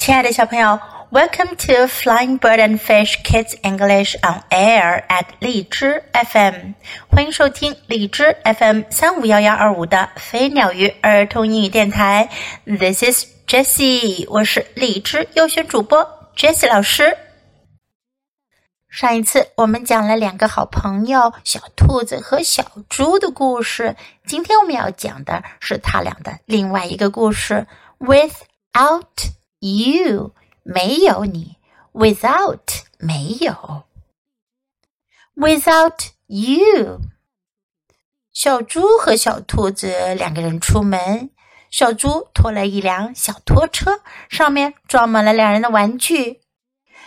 亲爱的小朋友，Welcome to Flying Bird and Fish Kids English on Air at 荔枝 FM，欢迎收听荔枝 FM 三五幺幺二五的飞鸟鱼儿童英语电台。This is Jessie，我是荔枝优选主播 Jessie 老师。上一次我们讲了两个好朋友小兔子和小猪的故事，今天我们要讲的是他俩的另外一个故事，Without。You 没有你，without 没有，without you。小猪和小兔子两个人出门，小猪拖了一辆小拖车，上面装满了两人的玩具。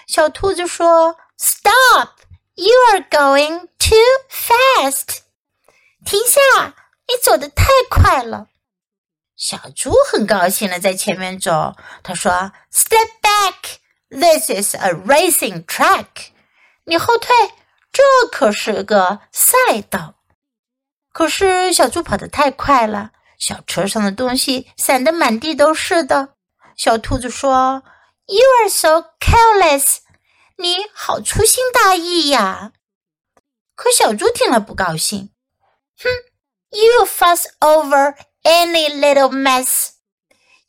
小兔子说：“Stop! You are going too fast. 停下，你走得太快了。”小猪很高兴的在前面走，他说：“Step back, this is a racing track。”你后退，这可是个赛道。可是小猪跑得太快了，小车上的东西散得满地都是的。小兔子说：“You are so careless，你好粗心大意呀！”可小猪听了不高兴，哼，You fuss over。Any little mess，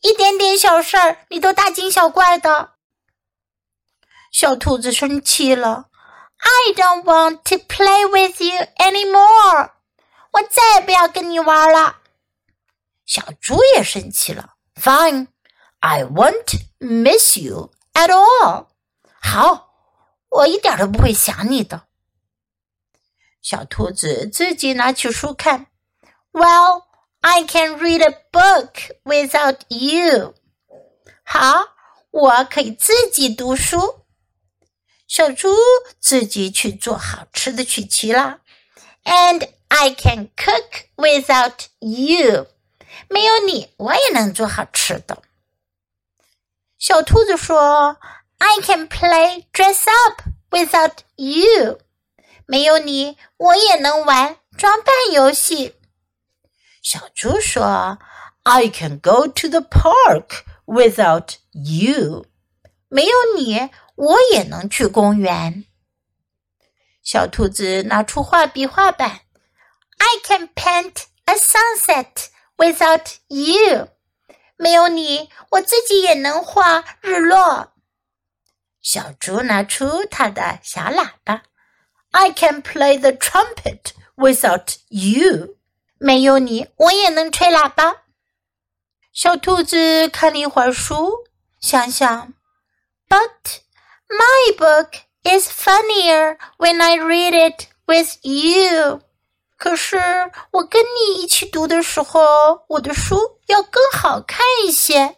一点点小事儿你都大惊小怪的。小兔子生气了，I don't want to play with you anymore，我再也不要跟你玩了。小猪也生气了，Fine，I won't miss you at all。好，我一点都不会想你的。小兔子自己拿起书看，Well。I can read a book without you。好，我可以自己读书。小猪自己去做好吃的曲奇啦。And I can cook without you。没有你，我也能做好吃的。小兔子说：“I can play dress up without you。”没有你，我也能玩装扮游戏。 小猪说：“I can go to the park without you。”没有你，我也能去公园。小兔子拿出画笔、画板。“I can paint a sunset without you。”没有你，我自己也能画日落。小猪拿出它的小喇叭。“I can play the trumpet without you。”没有你，我也能吹喇叭。小兔子看了一会儿书，想想，But my book is funnier when I read it with you。可是我跟你一起读的时候，我的书要更好看一些。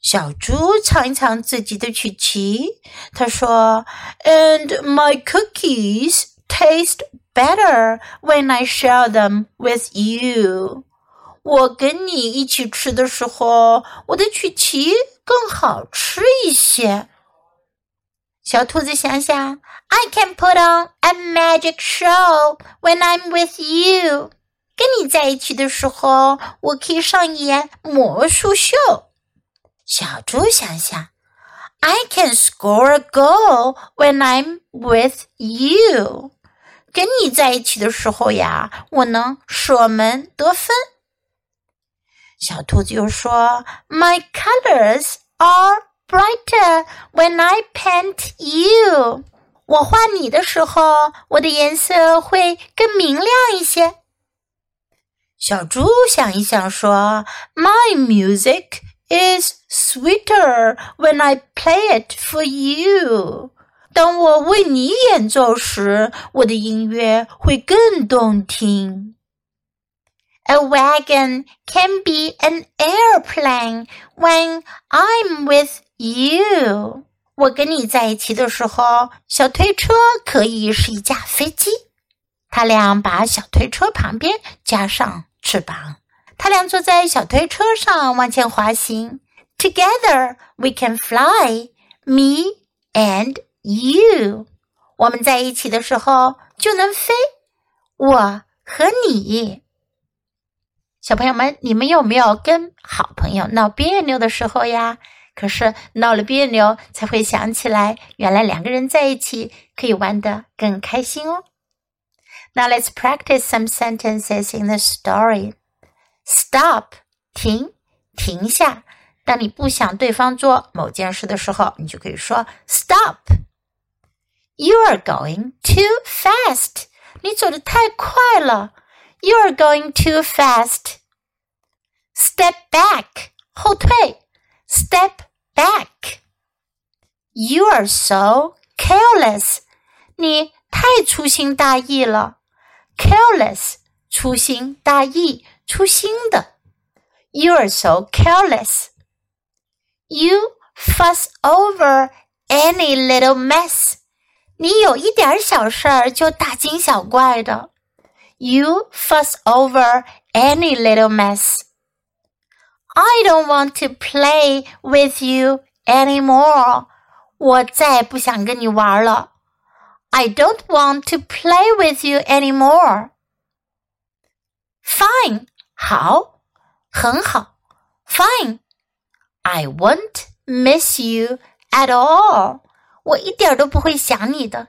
小猪尝一尝自己的曲奇，他说：“And my cookies taste。” better when I share them with you。我跟你一起吃的时候，我的曲奇更好吃一些。小兔子想想，I can put on a magic show when I'm with you。跟你在一起的时候，我可以上演魔术秀。小猪想想，I can score a goal when I'm with you。 跟你在一起的时候呀，我能射门得分。小兔子又说：“My colors are brighter when I paint you。”我画你的时候，我的颜色会更明亮一些。小猪想一想说：“My music is sweeter when I play it for you。” ”当我为你演奏时，我的音乐会更动听。A wagon can be an airplane when I'm with you。我跟你在一起的时候，小推车可以是一架飞机。他俩把小推车旁边加上翅膀，他俩坐在小推车上往前滑行。Together we can fly, me and You，我们在一起的时候就能飞。我和你，小朋友们，你们有没有跟好朋友闹别扭的时候呀？可是闹了别扭，才会想起来，原来两个人在一起可以玩得更开心哦。Now let's practice some sentences in the story. Stop，停，停下。当你不想对方做某件事的时候，你就可以说 Stop. You are going too fast. 你走得太快了。You are going too fast. Step back. 后退。Step back. You are so careless. 你太粗心大意了。Careless，粗心大意，粗心的。You are so careless. You fuss over any little mess. 你有一点小事儿就大惊小怪的。You fuss over any little mess. I don't want to play with you anymore. 我再也不想跟你玩了。I don't want to play with you anymore. Fine，好，很好。Fine. I won't miss you at all. 我一点都不会想你的。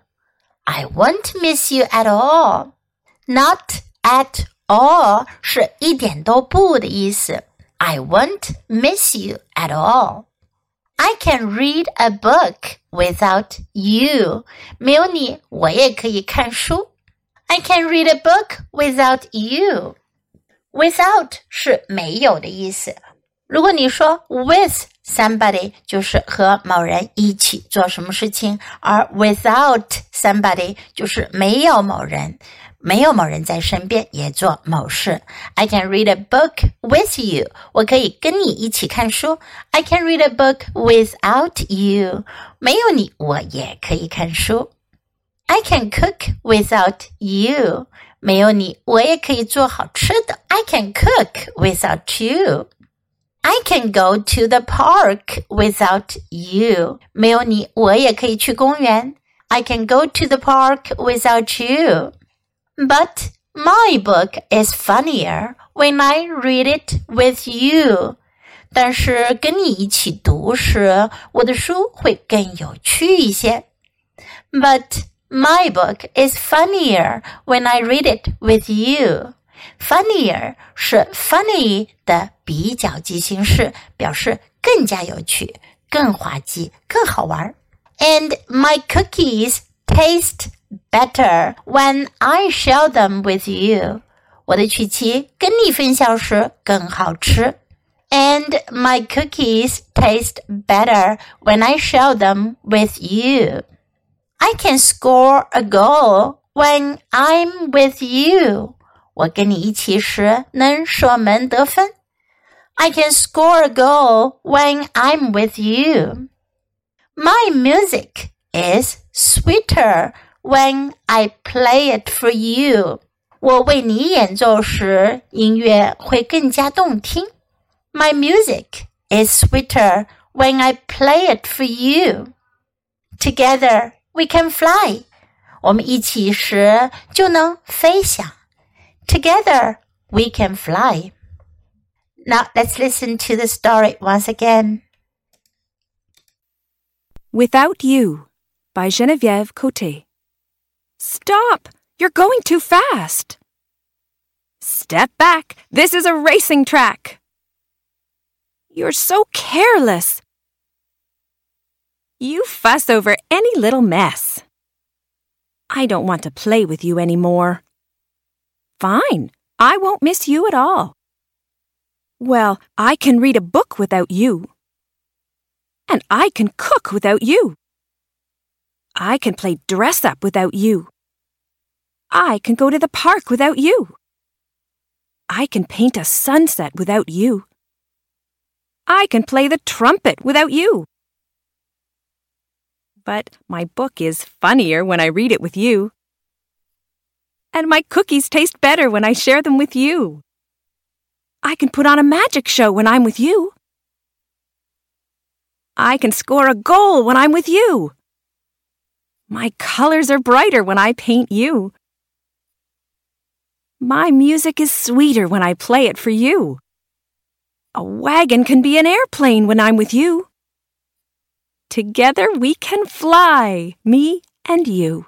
I won't miss you at all. Not at all 是一点都不的意思。I won't miss you at all. I can read a book without you. 没有你，我也可以看书。I can read a book without you. Without 是没有的意思。 如果你说 with somebody 就是和某人一起做什么事情，而 without somebody 就是没有某人，没有某人在身边也做某事。I can read a book with you，我可以跟你一起看书。I can read a book without you，没有你我也可以看书。I can cook without you，没有你我也可以做好吃的。I can cook without you。 I can go to the park without you. 没有你，我也可以去公园。I can go to the park without you. But my book is funnier when I read it with you. 但是跟你一起读时，我的书会更有趣一些。But my book is funnier when I read it with you. Funnier 是 funny 的比较级形式，表示更加有趣、更滑稽、更好玩。And my cookies taste better when I share them with you。我的曲奇跟你分享时更好吃。And my cookies taste better when I share them with you. I can score a goal when I'm with you. 我跟你一起时能射门得分。I can score a goal when I'm with you. My music is sweeter when I play it for you. 我为你演奏时，音乐会更加动听。My music is sweeter when I play it for you. Together we can fly. 我们一起时就能飞翔。 Together we can fly. Now let's listen to the story once again. Without You by Geneviève Coté. Stop! You're going too fast. Step back. This is a racing track. You're so careless. You fuss over any little mess. I don't want to play with you anymore. Fine. I won't miss you at all. Well, I can read a book without you. And I can cook without you. I can play dress up without you. I can go to the park without you. I can paint a sunset without you. I can play the trumpet without you. But my book is funnier when I read it with you. And my cookies taste better when I share them with you. I can put on a magic show when I'm with you. I can score a goal when I'm with you. My colors are brighter when I paint you. My music is sweeter when I play it for you. A wagon can be an airplane when I'm with you. Together we can fly, me and you.